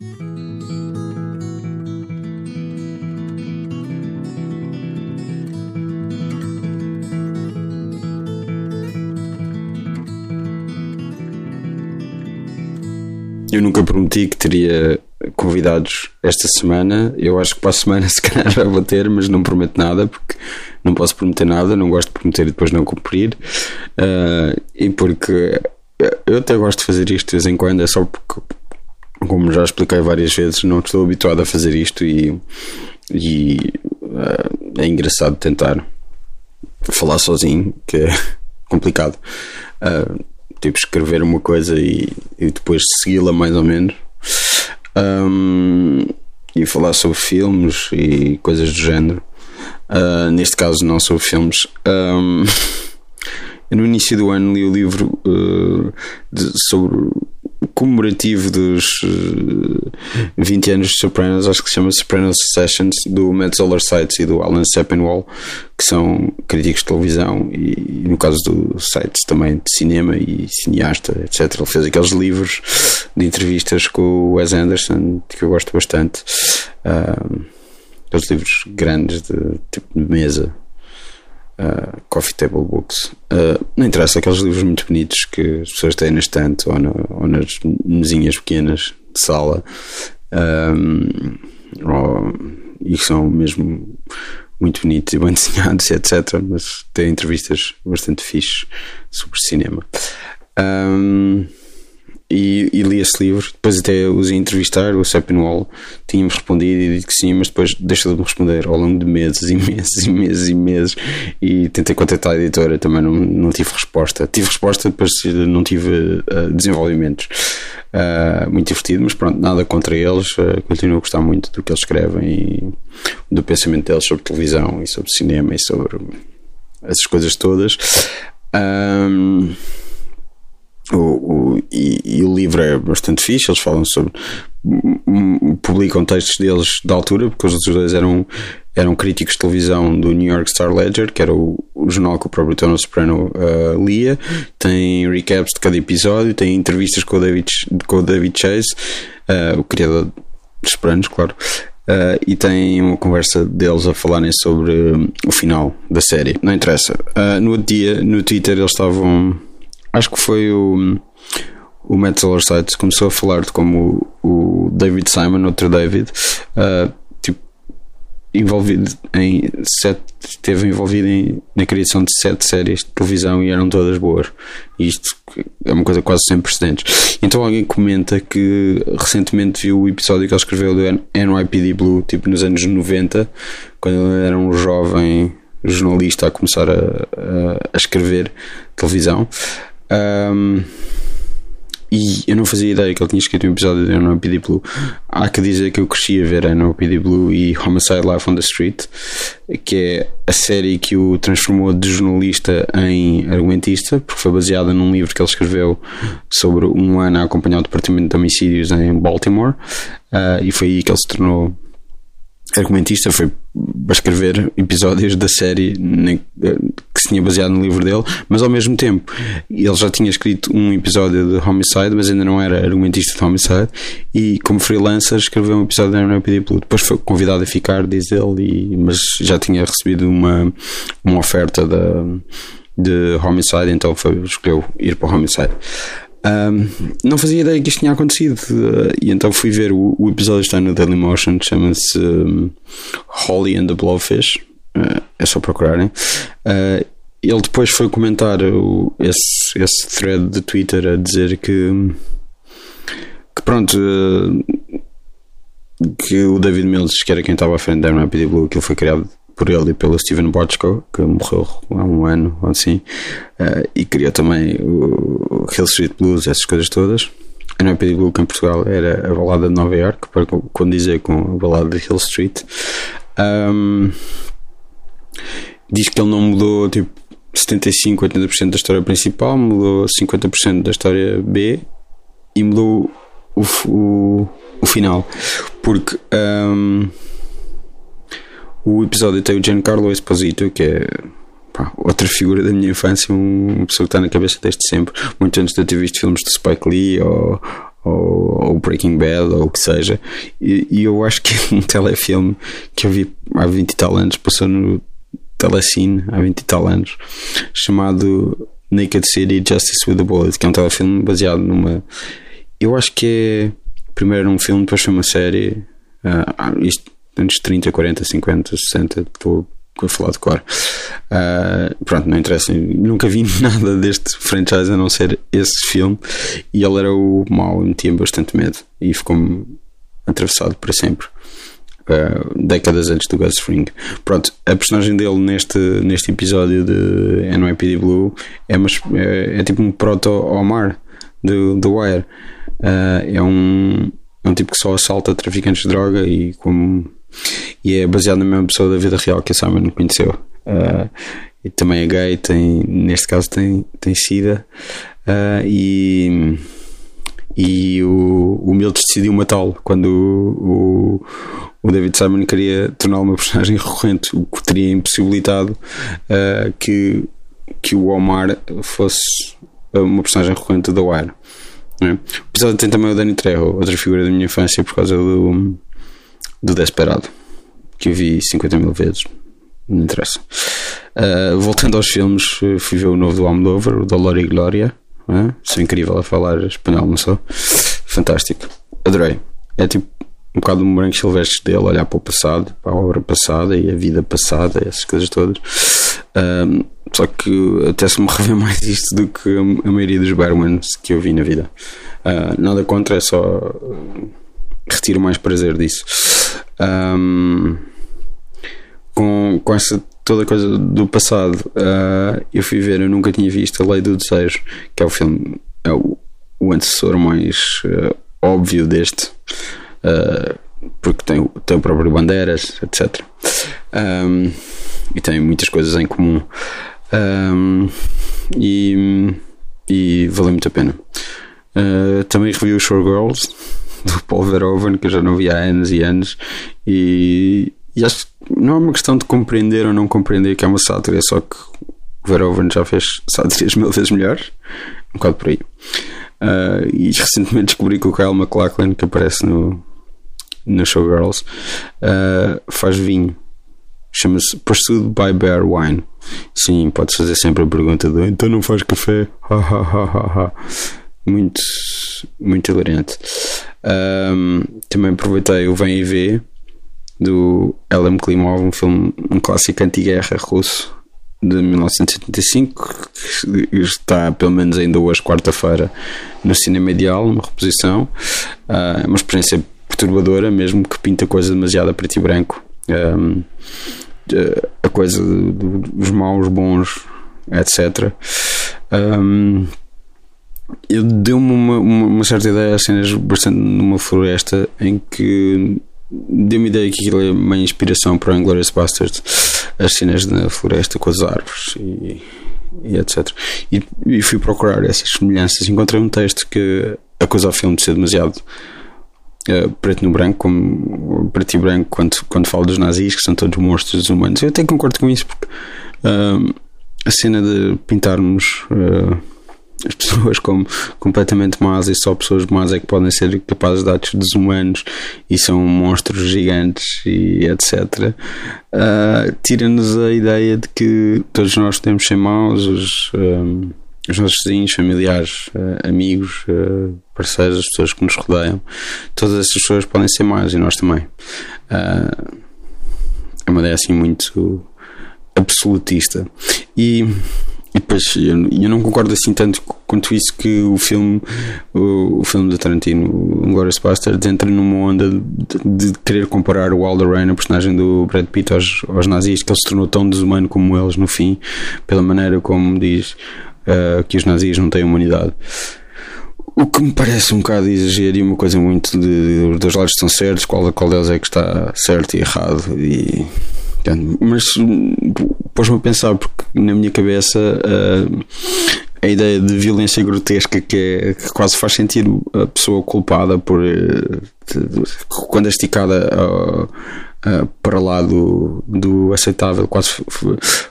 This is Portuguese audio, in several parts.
Eu nunca prometi que teria convidados esta semana. Eu acho que para a semana se calhar já vou ter, mas não prometo nada porque não posso prometer nada, não gosto de prometer e depois não cumprir. Uh, e porque eu até gosto de fazer isto de vez em quando, é só porque, como já expliquei várias vezes, não estou habituado a fazer isto e, e uh, é engraçado tentar falar sozinho, que é complicado. Uh, tipo escrever uma coisa e, e depois segui-la mais ou menos um, e falar sobre filmes e coisas do género. Uh, neste caso, não sobre filmes. Um, no início do ano li o livro uh, de, sobre comemorativo dos uh, eh, 20 anos de Sopranos, acho que se chama Sopranos Sessions, do Matt Zoller Sites e do Alan Sepinwall, que são críticos de televisão e, no caso do Sites também de cinema e cineasta, etc. Ele fez aqueles livros de entrevistas com o Wes Anderson, que eu gosto bastante. Uh, aqueles livros grandes de tipo de mesa uh, coffee table books. Uh, não interessa, aqueles livros muito bonitos que as pessoas têm na estante ou, ou nas mesinhas pequenas de sala um, ou, e que são mesmo muito bonitos e bem desenhados, etc. Mas têm entrevistas bastante fixes sobre cinema. Um, e, e, li esse livro. Depois até os ia entrevistar, o Sepinwall tinha-me respondido e disse que sim, mas depois deixou de me responder ao longo de meses e meses e meses e meses. E tentei contactar a editora, também não, não tive resposta. Tive resposta, depois não tive uh, desenvolvimentos. Uh, muito divertido, mas pronto, nada contra eles. Uh, continuo a gostar muito do que eles escrevem e do pensamento deles sobre televisão e sobre cinema e sobre essas coisas todas. Um, o, o, e, e, o livro é bastante fixe, eles falam sobre. publicam textos deles da altura, porque os outros dois eram, eram críticos de televisão do New York Star Ledger, que era o, o jornal que o próprio Tony Soprano uh, lia. Tem recaps de cada episódio, tem entrevistas com o David, com o David Chase, uh, o criador dos Sopranos, claro. Uh, e tem uma conversa deles a falarem sobre o final da série. Não interessa. no outro dia, no Twitter, eles estavam acho que foi o, o Matt Sites começou a falar de como o, o David Simon, outro David, uh, tipo, envolvido em sete, esteve envolvido em, na criação de sete séries de televisão e eram todas boas. E isto é uma coisa quase sem precedentes. Então alguém comenta que recentemente viu o episódio que ele escreveu do NYPD Blue, tipo nos anos 90, quando ele era um jovem jornalista a começar a, a, a escrever televisão. Um, e eu não fazia ideia que ele tinha escrito um episódio de NOPD Blue. Há que dizer que eu cresci a ver NOPD Blue e Homicide Life on the Street, que é a série que o transformou de jornalista em argumentista, porque foi baseada num livro que ele escreveu sobre um ano a acompanhar o Departamento de Homicídios em Baltimore. Uh, e foi aí que ele se tornou argumentista foi para escrever episódios da série que se tinha baseado no livro dele, mas ao mesmo tempo ele já tinha escrito um episódio de Homicide, mas ainda não era argumentista de Homicide, e como freelancer escreveu um episódio da NPD Blue. Depois foi convidado a ficar, diz ele, e, mas já tinha recebido uma, uma oferta da, de Homicide, então foi, escolheu ir para o Homicide. Um, não fazia ideia que isto tinha acontecido uh, e então fui ver o, o episódio está no Dailymotion chama-se um, Holly and the Blowfish uh, é só procurarem. Uh, ele depois foi comentar o, esse, esse thread de Twitter a dizer que que pronto que o David Mills que era quem estava à frente da Rapid Blue que ele foi criado por ele e pelo Steven Bochco, que morreu há um ano ou assim, uh, e criou também o Hill Street Blues, essas coisas todas. A NYPD Blue, que em Portugal era a balada de Nova York, para condizer com a balada de Hill Street. Um, diz que ele não mudou tipo 75, 80% da história principal, mudou 50% da história B e mudou o, o, o final. Porque. Um, o episódio tem o Giancarlo Esposito, que é pá, outra figura da minha infância, uma pessoa que está na cabeça desde sempre, muito antes de eu ter visto filmes de Spike Lee ou, ou, ou Breaking Bad, ou o que seja. E, e, eu acho que é um telefilme que eu vi há 20 e tal anos, passou no Telecine há 20 e tal anos, chamado Naked City Justice with a Bullet, que é um telefilme baseado numa. Eu acho que é. Primeiro um filme, depois foi uma série. Uh, isto anos 30, 40, 50, 60, estou a falar de cor. Uh, pronto, não interessa. Nunca vi nada deste franchise a não ser esse filme. E ele era o mau e metia bastante medo. E ficou-me atravessado para sempre. Uh, décadas antes do Gus Fring. Pronto, a personagem dele neste, neste episódio de NYPD Blue é, uma, é, é tipo um proto-Omar do, do Wire. Uh, é, um, é um tipo que só assalta traficantes de droga e como e é baseado na mesma pessoa da vida real que a Simon conheceu. Uh, e também é gay, tem, neste caso tem, tem SIDA. Uh, e e o, o Milt decidiu matá-lo quando o, o, o, David Simon queria torná-lo uma personagem recorrente, o que teria impossibilitado uh, que, que o Omar fosse uma personagem recorrente da Wire. É? O episódio tem também o Danny Trejo, outra figura da minha infância por causa do, do Desperado, que eu vi 50 mil vezes. Não interessa. Uh, voltando aos filmes, fui ver o novo do Almodóvar, o Dolor e Glória. Uh, sou incrível a falar espanhol, não sou? Fantástico. Adorei. É tipo um bocado um branco silvestre dele, olhar para o passado, para a obra passada e a vida passada, essas coisas todas. Uh, só que até se me rever mais isto do que a, maioria dos Bermans que eu vi na vida. Uh, nada contra, é só retiro mais prazer disso. Um, com, com essa toda coisa do passado, uh, eu fui ver, eu nunca tinha visto A Lei do Desejo, que é o filme, é o, o antecessor mais uh, óbvio deste, uh, porque tem, tem o próprio Bandeiras, etc. Um, e tem muitas coisas em comum. Um, e, e valeu muito a pena. também revi o Showgirls do Paul Verhoeven, que eu já não vi há anos e anos, e, e acho que não é uma questão de compreender ou não compreender que é uma sátira, é só que o Verhoeven já fez sátiras mil vezes melhores, um bocado por aí. Uh, e recentemente descobri que o Kyle MacLachlan, que aparece no, no Showgirls, uh, faz vinho. Chama-se Pursued by Bear Wine. Sim, podes fazer sempre a pergunta de então não faz café? muito, muito hilariante. Um, também aproveitei o Vem e Vê do Elem Klimov, um filme, um clássico anti-guerra russo de 1975 que está pelo menos ainda hoje quarta-feira no cinema ideal, uma reposição. Uh, é uma experiência perturbadora mesmo que pinta coisa demasiado a preto e branco. Um, a coisa dos maus, bons etc um, deu-me uma, uma, uma, certa ideia a cenas bastante numa floresta em que deu-me ideia que aquilo é uma inspiração para o Inglourious Basterds as cenas na floresta com as árvores e, e etc e, e, fui procurar essas semelhanças. Encontrei um texto que acusa o filme de ser demasiado uh, preto no branco como preto e branco quando, quando falo dos nazis que são todos monstros humanos. Eu até concordo com isso porque uh, a cena de pintarmos uh, as pessoas como completamente más e só pessoas más é que podem ser capazes de atos desumanos e são monstros gigantes e etc. Uh, ah, Tira-nos a ideia de que todos nós podemos ser maus, os, um, os nossos vizinhos, familiares, uh, amigos, uh, parceiros, as pessoas que nos rodeiam, todas essas pessoas podem ser más e nós também. é uma ideia assim muito absolutista. E e depois eu, eu não concordo assim tanto quanto isso que o filme, o, o filme de Tarantino, o Glorious Bastard, entra numa onda de, de querer comparar o Alderaan, a personagem do Brad Pitt, aos, aos nazis, que ele se tornou tão desumano como eles no fim, pela maneira como diz uh, que os nazis não têm humanidade. O que me parece um bocado exagero e uma coisa muito de, de, dos lados estão certos, qual, qual deles é que está certo e errado. E, mas pôs-me a pensar, porque na minha cabeça uh, a ideia de violência grotesca que, é, que quase faz sentir a pessoa culpada por uh, de, de, quando é esticada uh, para lá do, do aceitável, quase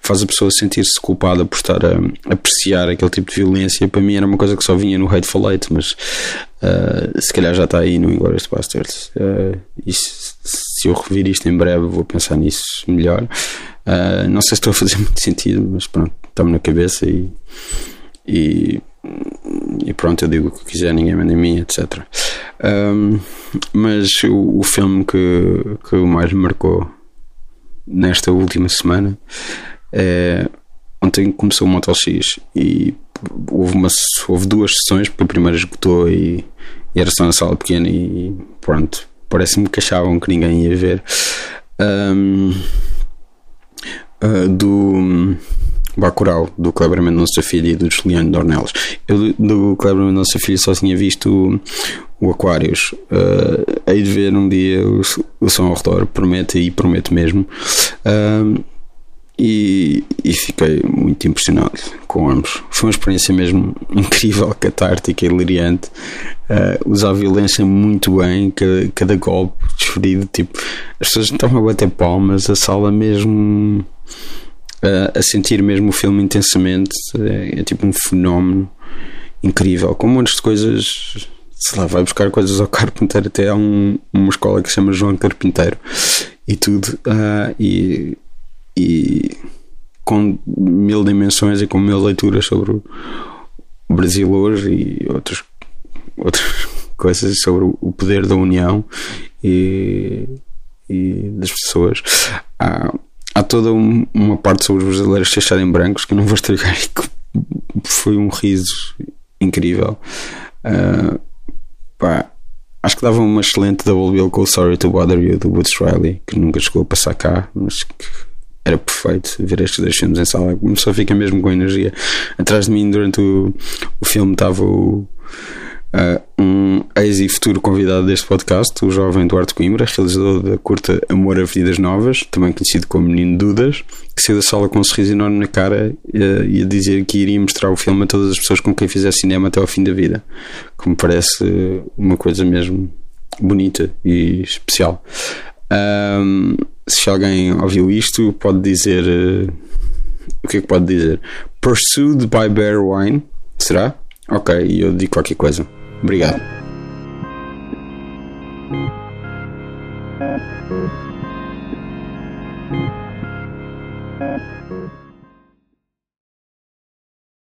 faz a pessoa sentir-se culpada por estar a, a, apreciar aquele tipo de violência. Para mim era uma coisa que só vinha no Hateful Eight, mas uh, se calhar já está aí no Inglourious Bastards. Uh, e se, se, eu revir isto em breve, vou pensar nisso melhor. Não sei se estou a fazer muito sentido, mas pronto, está-me na cabeça e, e, e, pronto, eu digo o que quiser, ninguém manda em mim, etc. Um, mas o, o, filme que, que mais me marcou nesta última semana é. Ontem começou o Motel X e houve, uma, houve duas sessões, porque a primeira esgotou e, e era só na sala pequena e pronto, parece-me que achavam que ninguém ia ver. Um, uh, do Bacurau, do Kleber Mendonça Filho e do Juliano Dornelas. Eu do Kleber Mendonça Filho só tinha visto o, o Aquários. Uh, hei de ver um dia o, o som ao redor, prometo e prometo mesmo. Uh, e, e, fiquei muito impressionado com ambos. Foi uma experiência mesmo incrível, catártica, hilariante. Uh, usar a violência muito bem, cada, cada golpe desferido. Tipo, as pessoas estavam a bater palmas, a sala mesmo a sentir mesmo o filme intensamente. É, é, tipo um fenómeno incrível. Com muitas de coisas. Sei lá, vai buscar coisas ao Carpinteiro. Até há um, uma escola que se chama João Carpinteiro e tudo. Uh, e e com mil dimensões e com mil leituras sobre o Brasil hoje e outras, outras coisas sobre o poder da União e, e das pessoas. Há, há toda um, uma parte sobre os brasileiros fechada em brancos que eu não vou estragar e que foi um riso incrível. Uh, pá, acho que dava uma excelente double bill com o Sorry to Bother You do Woods Riley, que nunca chegou a passar cá, mas que era perfeito ver estes dois filmes em sala. Só fica mesmo com energia. Atrás de mim, durante o, o filme, estava o, uh, um ex e futuro convidado deste podcast, o jovem Eduardo Coimbra, realizador da curta Amor a Vidas Novas, também conhecido como Menino Dudas, que saiu da sala com um sorriso enorme na cara uh, e a dizer que iria mostrar o filme a todas as pessoas com quem fizer cinema até ao fim da vida. Que me parece uma coisa mesmo bonita e especial. Um, se alguém ouviu isto, pode dizer. Uh, o que é que pode dizer? Pursued by Bear Wine? Será? Ok, eu digo qualquer coisa. Obrigado.